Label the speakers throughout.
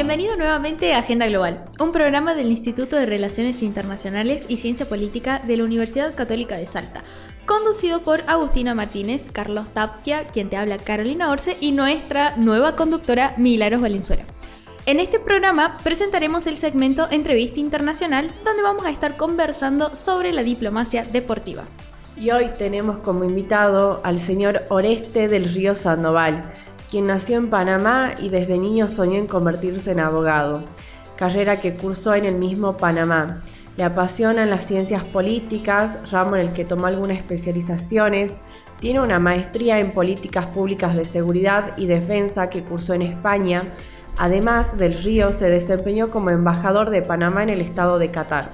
Speaker 1: Bienvenido nuevamente a Agenda Global, un programa del Instituto de Relaciones Internacionales y Ciencia Política de la Universidad Católica de Salta, conducido por Agustina Martínez, Carlos Tapia, quien te habla Carolina Orce y nuestra nueva conductora Milagros Valenzuela. En este programa presentaremos el segmento Entrevista Internacional, donde vamos a estar conversando sobre la diplomacia deportiva.
Speaker 2: Y hoy tenemos como invitado al señor Oreste del Río Sandoval, quien nació en Panamá y desde niño soñó en convertirse en abogado, carrera que cursó en el mismo Panamá. Le apasionan las ciencias políticas, ramo en el que tomó algunas especializaciones, tiene una maestría en políticas públicas de seguridad y defensa que cursó en España. Además del Río, se desempeñó como embajador de Panamá en el estado de Qatar,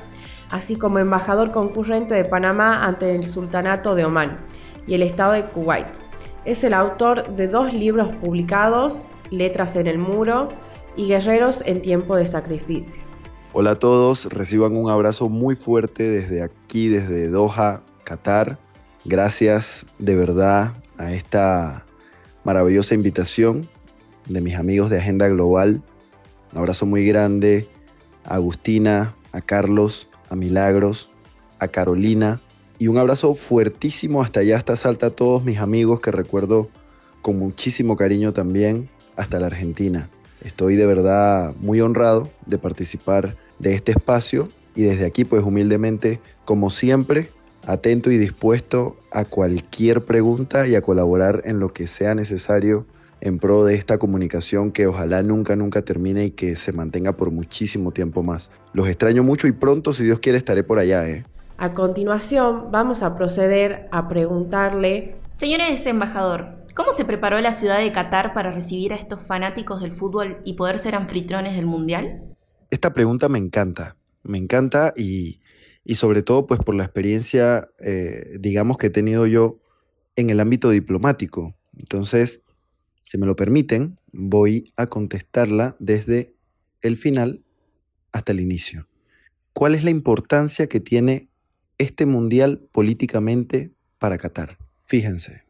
Speaker 2: así como embajador concurrente de Panamá ante el Sultanato de Omán y el estado de Kuwait. Es el autor de dos libros publicados, Letras en el Muro y Guerreros en Tiempo de Sacrificio.
Speaker 3: Hola a todos, reciban un abrazo muy fuerte desde aquí, desde Doha, Qatar. Gracias de verdad a esta maravillosa invitación de mis amigos de Agenda Global. Un abrazo muy grande a Agustina, a Carlos, a Milagros, a Carolina, y un abrazo fuertísimo hasta allá, hasta Salta, a todos mis amigos que recuerdo con muchísimo cariño también, hasta la Argentina. Estoy de verdad muy honrado de participar de este espacio y desde aquí pues humildemente, como siempre, atento y dispuesto a cualquier pregunta y a colaborar en lo que sea necesario en pro de esta comunicación que ojalá nunca, nunca termine y que se mantenga por muchísimo tiempo más. Los extraño mucho y pronto, si Dios quiere, estaré por allá. ¿eh?
Speaker 2: A continuación, vamos a proceder a preguntarle...
Speaker 1: Señores embajador, ¿cómo se preparó la ciudad de Qatar para recibir a estos fanáticos del fútbol y poder ser anfitriones del Mundial?
Speaker 3: Esta pregunta me encanta, me encanta y, sobre todo pues por la experiencia, eh, digamos, que he tenido yo en el ámbito diplomático. Entonces, si me lo permiten, voy a contestarla desde el final hasta el inicio. ¿Cuál es la importancia que tiene este mundial políticamente para Qatar. Fíjense,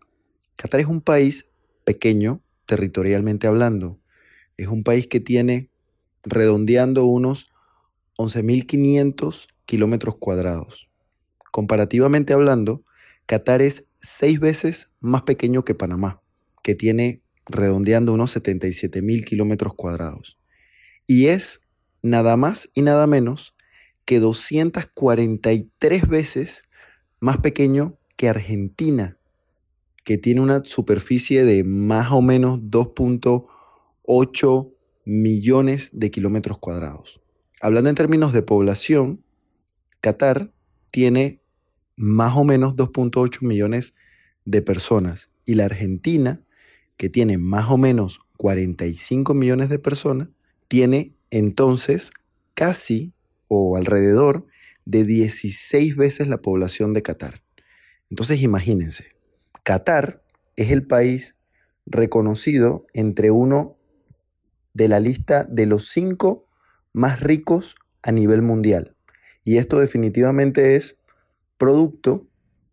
Speaker 3: Qatar es un país pequeño, territorialmente hablando. Es un país que tiene, redondeando, unos 11.500 kilómetros cuadrados. Comparativamente hablando, Qatar es seis veces más pequeño que Panamá, que tiene, redondeando, unos 77.000 kilómetros cuadrados. Y es nada más y nada menos que 243 veces más pequeño que Argentina, que tiene una superficie de más o menos 2.8 millones de kilómetros cuadrados. Hablando en términos de población, Qatar tiene más o menos 2.8 millones de personas y la Argentina, que tiene más o menos 45 millones de personas, tiene entonces casi o alrededor de 16 veces la población de Qatar. Entonces imagínense, Qatar es el país reconocido entre uno de la lista de los cinco más ricos a nivel mundial. Y esto definitivamente es producto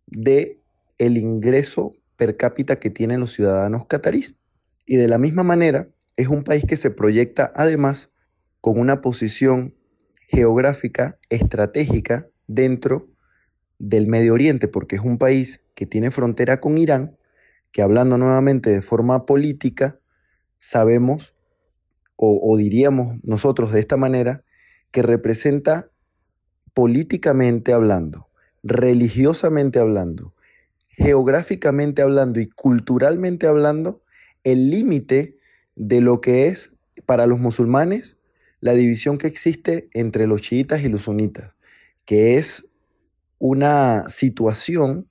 Speaker 3: de el ingreso per cápita que tienen los ciudadanos catarís. Y de la misma manera, es un país que se proyecta además con una posición geográfica estratégica dentro del Medio Oriente, porque es un país que tiene frontera con Irán, que hablando nuevamente de forma política, sabemos, o, o diríamos nosotros de esta manera, que representa políticamente hablando, religiosamente hablando, geográficamente hablando y culturalmente hablando, el límite de lo que es para los musulmanes la división que existe entre los chiitas y los sunitas, que es una situación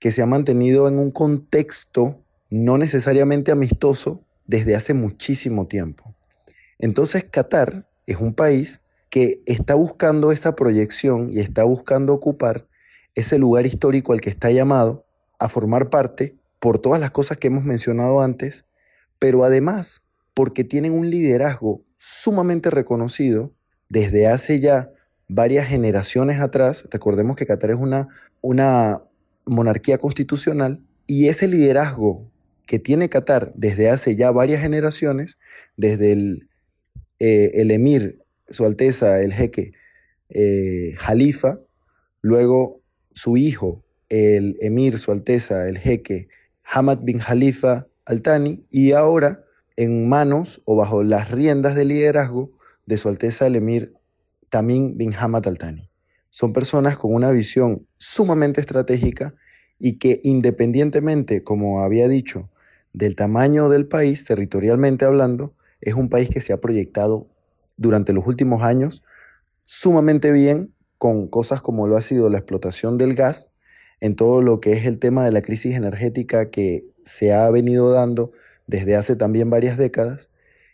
Speaker 3: que se ha mantenido en un contexto no necesariamente amistoso desde hace muchísimo tiempo. Entonces Qatar es un país que está buscando esa proyección y está buscando ocupar ese lugar histórico al que está llamado a formar parte por todas las cosas que hemos mencionado antes, pero además porque tienen un liderazgo sumamente reconocido desde hace ya varias generaciones atrás. Recordemos que Qatar es una, una monarquía constitucional y ese liderazgo que tiene Qatar desde hace ya varias generaciones, desde el, eh, emir, su alteza, el jeque eh, Jalifa, luego su hijo, el emir, su alteza, el jeque Hamad bin Jalifa Al-Thani, y ahora en manos o bajo las riendas de liderazgo de su alteza el emir Tamim bin Hamad Al-Thani. Son personas con una visión sumamente estratégica y que independientemente, como había dicho, del tamaño del país, territorialmente hablando, es un país que se ha proyectado durante los últimos años sumamente bien con cosas como lo ha sido la explotación del gas, en todo lo que es el tema de la crisis energética que se ha venido dando desde hace también varias décadas,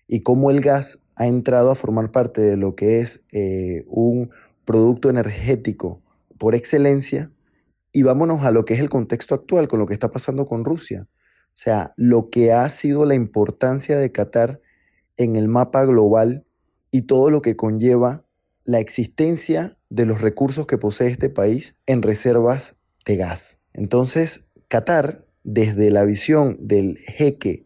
Speaker 3: y cómo el gas ha entrado a formar parte de lo que es eh, un producto energético por excelencia. Y vámonos a lo que es el contexto actual, con lo que está pasando con Rusia. O sea, lo que ha sido la importancia de Qatar en el mapa global y todo lo que conlleva la existencia de los recursos que posee este país en reservas de gas. Entonces, Qatar, desde la visión del jeque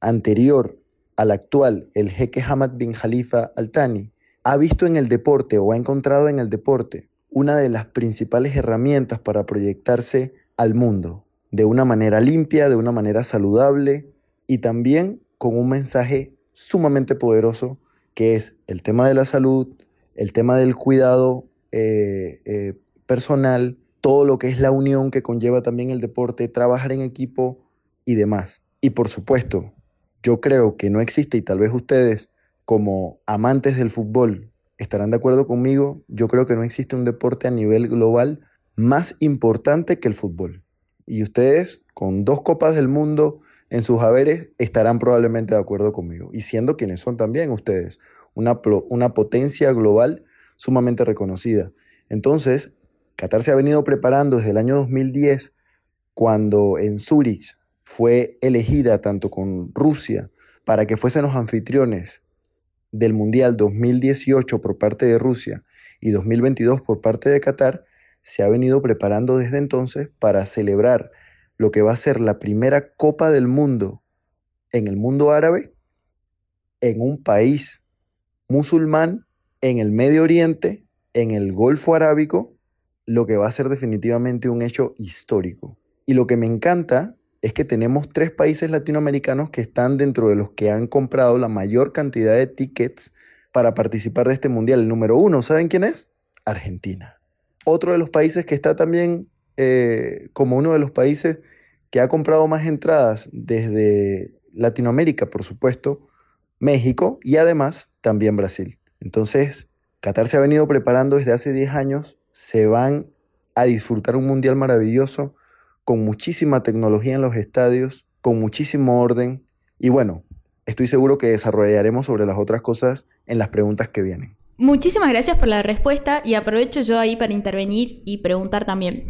Speaker 3: anterior al actual, el jeque Hamad bin Khalifa Al Thani, ha visto en el deporte o ha encontrado en el deporte una de las principales herramientas para proyectarse al mundo de una manera limpia, de una manera saludable y también con un mensaje sumamente poderoso que es el tema de la salud, el tema del cuidado eh, eh, personal, todo lo que es la unión que conlleva también el deporte, trabajar en equipo y demás. Y por supuesto, yo creo que no existe, y tal vez ustedes como amantes del fútbol estarán de acuerdo conmigo, yo creo que no existe un deporte a nivel global más importante que el fútbol. Y ustedes, con dos copas del mundo en sus haberes, estarán probablemente de acuerdo conmigo. Y siendo quienes son también ustedes, una, una potencia global sumamente reconocida. Entonces, Qatar se ha venido preparando desde el año 2010, cuando en Zurich fue elegida tanto con Rusia para que fuesen los anfitriones del Mundial 2018 por parte de Rusia y 2022 por parte de Qatar, se ha venido preparando desde entonces para celebrar lo que va a ser la primera Copa del Mundo en el mundo árabe en un país musulmán en el Medio Oriente, en el Golfo Arábico, lo que va a ser definitivamente un hecho histórico. Y lo que me encanta es que tenemos tres países latinoamericanos que están dentro de los que han comprado la mayor cantidad de tickets para participar de este mundial. El número uno, ¿saben quién es? Argentina. Otro de los países que está también eh, como uno de los países que ha comprado más entradas desde Latinoamérica, por supuesto, México y además también Brasil. Entonces, Qatar se ha venido preparando desde hace 10 años, se van a disfrutar un mundial maravilloso con muchísima tecnología en los estadios, con muchísimo orden y bueno, estoy seguro que desarrollaremos sobre las otras cosas en las preguntas que vienen.
Speaker 1: Muchísimas gracias por la respuesta y aprovecho yo ahí para intervenir y preguntar también.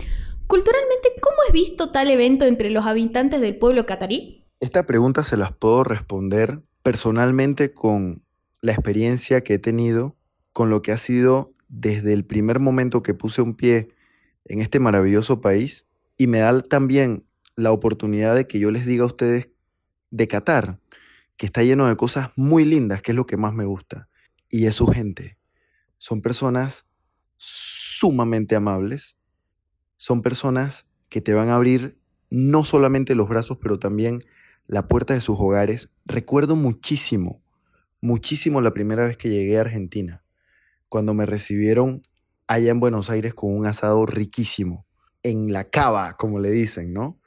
Speaker 1: Culturalmente, ¿cómo es visto tal evento entre los habitantes del pueblo catarí?
Speaker 3: Esta pregunta se las puedo responder personalmente con la experiencia que he tenido, con lo que ha sido desde el primer momento que puse un pie en este maravilloso país y me da también la oportunidad de que yo les diga a ustedes de Qatar, que está lleno de cosas muy lindas, que es lo que más me gusta, y es su gente. Son personas sumamente amables, son personas que te van a abrir no solamente los brazos, pero también la puerta de sus hogares. Recuerdo muchísimo, muchísimo la primera vez que llegué a Argentina, cuando me recibieron allá en Buenos Aires con un asado riquísimo, en la cava, como le dicen, ¿no?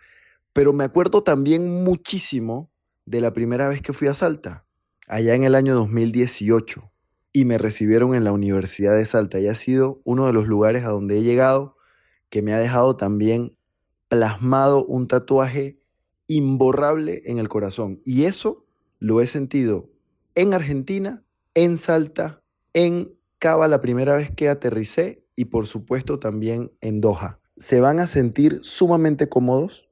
Speaker 3: Pero me acuerdo también muchísimo de la primera vez que fui a Salta, allá en el año 2018 y me recibieron en la Universidad de Salta y ha sido uno de los lugares a donde he llegado que me ha dejado también plasmado un tatuaje imborrable en el corazón. Y eso lo he sentido en Argentina, en Salta, en Cava la primera vez que aterricé y por supuesto también en Doha. Se van a sentir sumamente cómodos.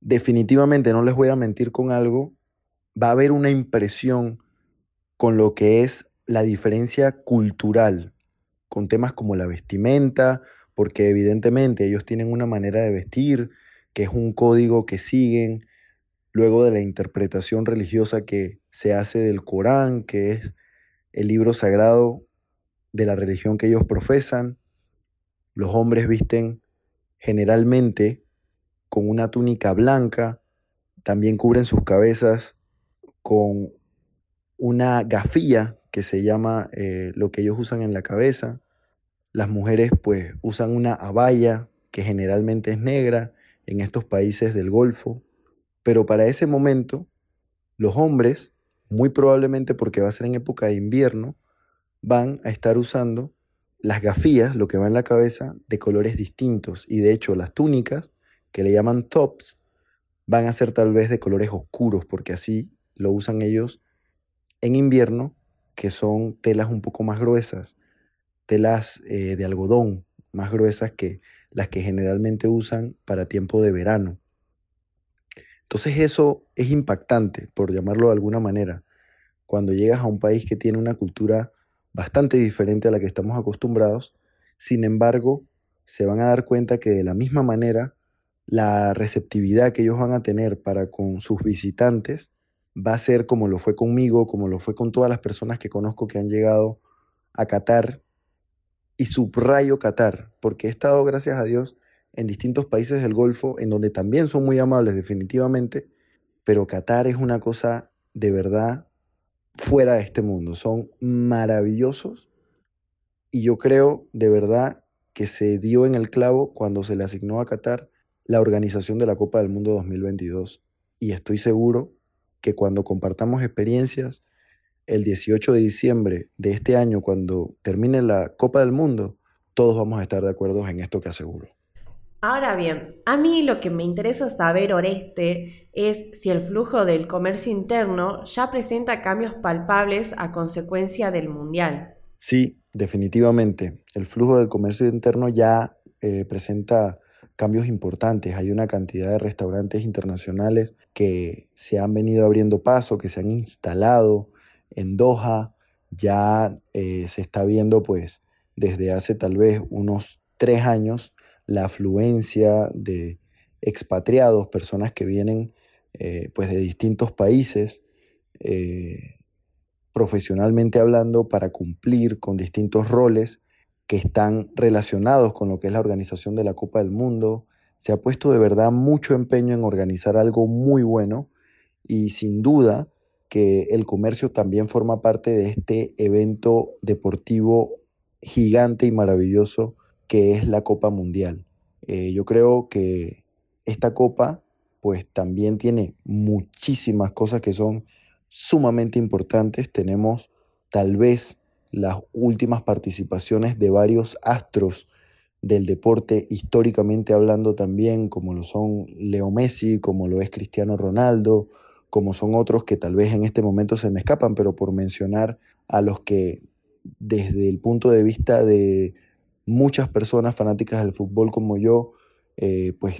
Speaker 3: Definitivamente, no les voy a mentir con algo, va a haber una impresión con lo que es la diferencia cultural, con temas como la vestimenta, porque evidentemente ellos tienen una manera de vestir, que es un código que siguen, luego de la interpretación religiosa que se hace del Corán, que es el libro sagrado de la religión que ellos profesan. Los hombres visten generalmente con una túnica blanca, también cubren sus cabezas con una gafía que se llama eh, lo que ellos usan en la cabeza. Las mujeres pues usan una abaya que generalmente es negra en estos países del Golfo. Pero para ese momento, los hombres, muy probablemente porque va a ser en época de invierno, van a estar usando las gafías, lo que va en la cabeza, de colores distintos. Y de hecho, las túnicas, que le llaman tops, van a ser tal vez de colores oscuros, porque así lo usan ellos en invierno, que son telas un poco más gruesas, telas eh, de algodón más gruesas que las que generalmente usan para tiempo de verano. Entonces eso es impactante, por llamarlo de alguna manera, cuando llegas a un país que tiene una cultura bastante diferente a la que estamos acostumbrados, sin embargo, se van a dar cuenta que de la misma manera, la receptividad que ellos van a tener para con sus visitantes va a ser como lo fue conmigo, como lo fue con todas las personas que conozco que han llegado a Qatar. Y subrayo Qatar, porque he estado, gracias a Dios, en distintos países del Golfo, en donde también son muy amables definitivamente, pero Qatar es una cosa de verdad fuera de este mundo. Son maravillosos y yo creo de verdad que se dio en el clavo cuando se le asignó a Qatar la organización de la Copa del Mundo 2022. Y estoy seguro que cuando compartamos experiencias, el 18 de diciembre de este año, cuando termine la Copa del Mundo, todos vamos a estar de acuerdo en esto que aseguro.
Speaker 2: Ahora bien, a mí lo que me interesa saber, Oreste, es si el flujo del comercio interno ya presenta cambios palpables a consecuencia del Mundial.
Speaker 3: Sí, definitivamente. El flujo del comercio interno ya eh, presenta cambios importantes. Hay una cantidad de restaurantes internacionales que se han venido abriendo paso, que se han instalado en Doha. Ya eh, se está viendo pues desde hace tal vez unos tres años la afluencia de expatriados, personas que vienen eh, pues de distintos países, eh, profesionalmente hablando, para cumplir con distintos roles que están relacionados con lo que es la organización de la Copa del Mundo. Se ha puesto de verdad mucho empeño en organizar algo muy bueno y sin duda que el comercio también forma parte de este evento deportivo gigante y maravilloso que es la Copa Mundial. Eh, yo creo que esta Copa pues también tiene muchísimas cosas que son sumamente importantes. Tenemos tal vez las últimas participaciones de varios astros del deporte históricamente hablando también, como lo son Leo Messi, como lo es Cristiano Ronaldo, como son otros que tal vez en este momento se me escapan, pero por mencionar a los que desde el punto de vista de muchas personas fanáticas del fútbol como yo, eh, pues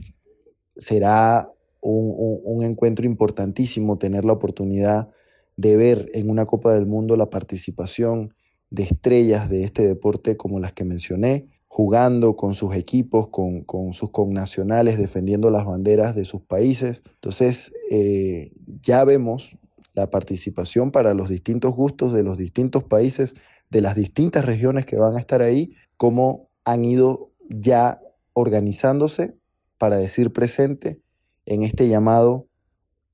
Speaker 3: será un, encuentro importantísimo tener la oportunidad de ver en una Copa del Mundo la participación de estrellas de este deporte como las que mencioné, jugando con sus equipos, con, sus connacionales, defendiendo las banderas de sus países. Entonces, eh, ya vemos la participación para los distintos gustos de los distintos países, de las distintas regiones que van a estar ahí, cómo han ido ya organizándose para decir presente en este llamado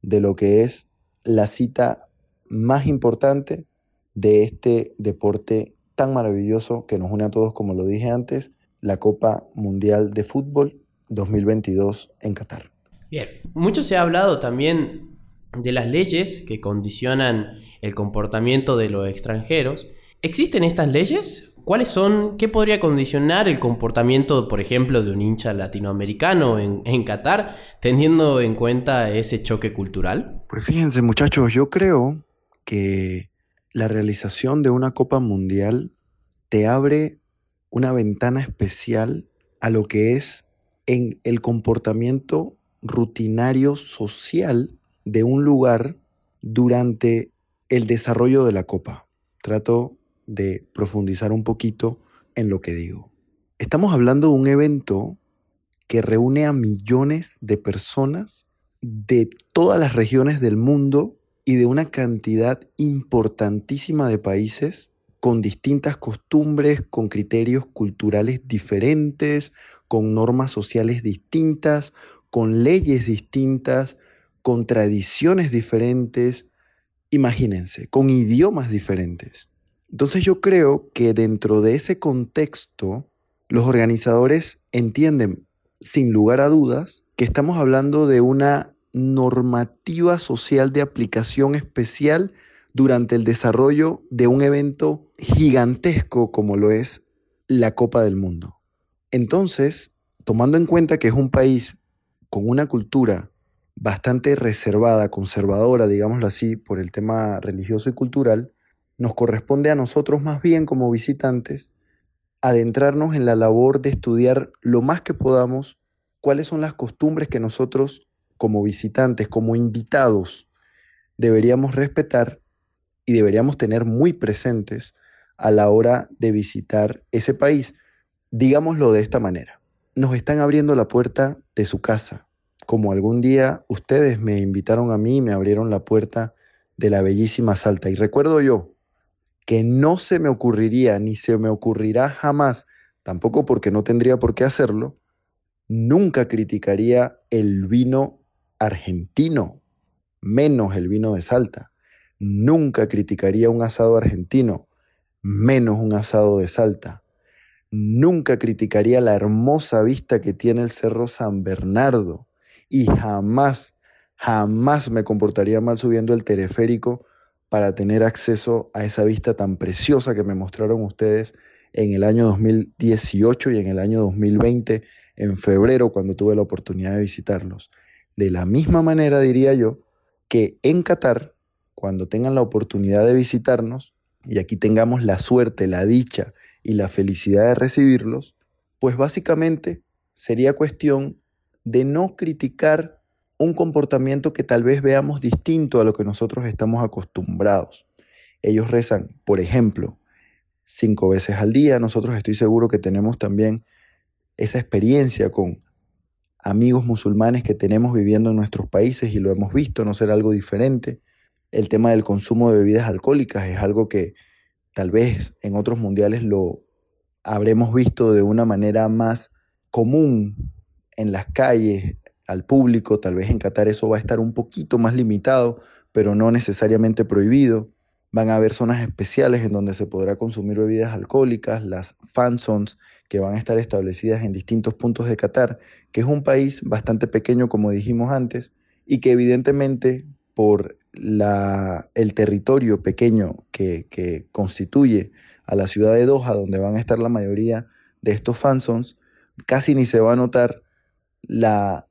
Speaker 3: de lo que es la cita más importante de este deporte tan maravilloso que nos une a todos, como lo dije antes, la Copa Mundial de Fútbol 2022 en Qatar.
Speaker 4: Bien, mucho se ha hablado también de las leyes que condicionan el comportamiento de los extranjeros. ¿Existen estas leyes ¿Cuáles son, qué podría condicionar el comportamiento, por ejemplo, de un hincha latinoamericano en, en, Qatar, teniendo en cuenta ese choque cultural?
Speaker 3: Pues fíjense muchachos, yo creo que la realización de una Copa Mundial te abre una ventana especial a lo que es en el comportamiento rutinario social de un lugar durante el desarrollo de la copa. Trato de profundizar un poquito en lo que digo. Estamos hablando de un evento que reúne a millones de personas de todas las regiones del mundo y de una cantidad importantísima de países con distintas costumbres, con criterios culturales diferentes, con normas sociales distintas, con leyes distintas, con tradiciones diferentes, imagínense, con idiomas diferentes. Entonces yo creo que dentro de ese contexto, los organizadores entienden, sin lugar a dudas, que estamos hablando de una normativa social de aplicación especial durante el desarrollo de un evento gigantesco como lo es la Copa del Mundo. Entonces, tomando en cuenta que es un país con una cultura bastante reservada, conservadora, digámoslo así, por el tema religioso y cultural, nos corresponde a nosotros más bien como visitantes adentrarnos en la labor de estudiar lo más que podamos cuáles son las costumbres que nosotros como visitantes, como invitados, deberíamos respetar y deberíamos tener muy presentes a la hora de visitar ese país. Digámoslo de esta manera, nos están abriendo la puerta de su casa, como algún día ustedes me invitaron a mí y me abrieron la puerta de la bellísima Salta. Y recuerdo yo que no se me ocurriría, ni se me ocurrirá jamás, tampoco porque no tendría por qué hacerlo, nunca criticaría el vino argentino, menos el vino de Salta. Nunca criticaría un asado argentino, menos un asado de Salta. Nunca criticaría la hermosa vista que tiene el Cerro San Bernardo, y jamás, jamás me comportaría mal subiendo el teleférico para tener acceso a esa vista tan preciosa que me mostraron ustedes en el año 2018 y en el año 2020, en febrero, cuando tuve la oportunidad de visitarlos. De la misma manera diría yo que en Qatar, cuando tengan la oportunidad de visitarnos, y aquí tengamos la suerte, la dicha y la felicidad de recibirlos, pues básicamente sería cuestión de no criticar un comportamiento que tal vez veamos distinto a lo que nosotros estamos acostumbrados. Ellos rezan, por ejemplo, cinco veces al día. Nosotros estoy seguro que tenemos también esa experiencia con amigos musulmanes que tenemos viviendo en nuestros países y lo hemos visto, no ser algo diferente. El tema del consumo de bebidas alcohólicas es algo que tal vez en otros mundiales lo habremos visto de una manera más común en las calles, al público, tal vez en Qatar eso va a estar un poquito más limitado, pero no necesariamente prohibido. Van a haber zonas especiales en donde se podrá consumir bebidas alcohólicas, las fan zones que van a estar establecidas en distintos puntos de Qatar, que es un país bastante pequeño, como dijimos antes, y que evidentemente por la, el territorio pequeño que, que constituye a la ciudad de Doha, donde van a estar la mayoría de estos fan zones, casi ni se va a notar la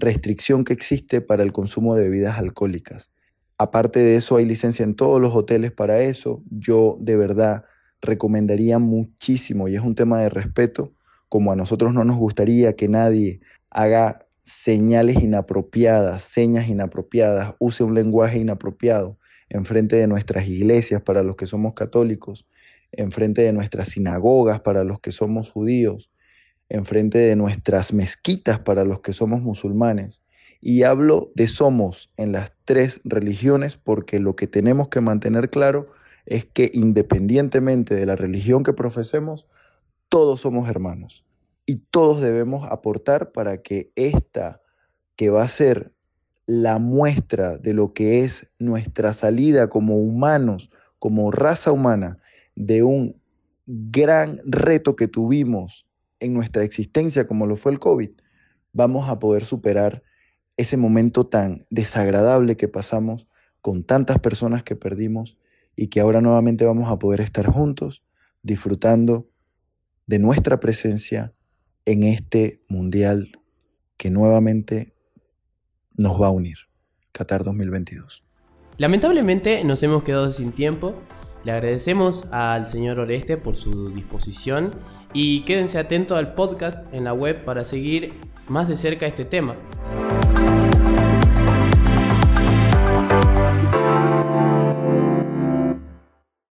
Speaker 3: restricción que existe para el consumo de bebidas alcohólicas. Aparte de eso, hay licencia en todos los hoteles para eso. Yo de verdad recomendaría muchísimo, y es un tema de respeto, como a nosotros no nos gustaría que nadie haga señales inapropiadas, señas inapropiadas, use un lenguaje inapropiado en frente de nuestras iglesias para los que somos católicos, en frente de nuestras sinagogas para los que somos judíos, enfrente de nuestras mezquitas para los que somos musulmanes. Y hablo de somos en las tres religiones porque lo que tenemos que mantener claro es que independientemente de la religión que profesemos, todos somos hermanos y todos debemos aportar para que esta, que va a ser la muestra de lo que es nuestra salida como humanos, como raza humana, de un gran reto que tuvimos en nuestra existencia como lo fue el COVID, vamos a poder superar ese momento tan desagradable que pasamos con tantas personas que perdimos y que ahora nuevamente vamos a poder estar juntos disfrutando de nuestra presencia en este mundial que nuevamente nos va a unir, Qatar 2022.
Speaker 4: Lamentablemente nos hemos quedado sin tiempo. Le agradecemos al señor Oreste por su disposición y quédense atentos al podcast en la web para seguir más de cerca este tema.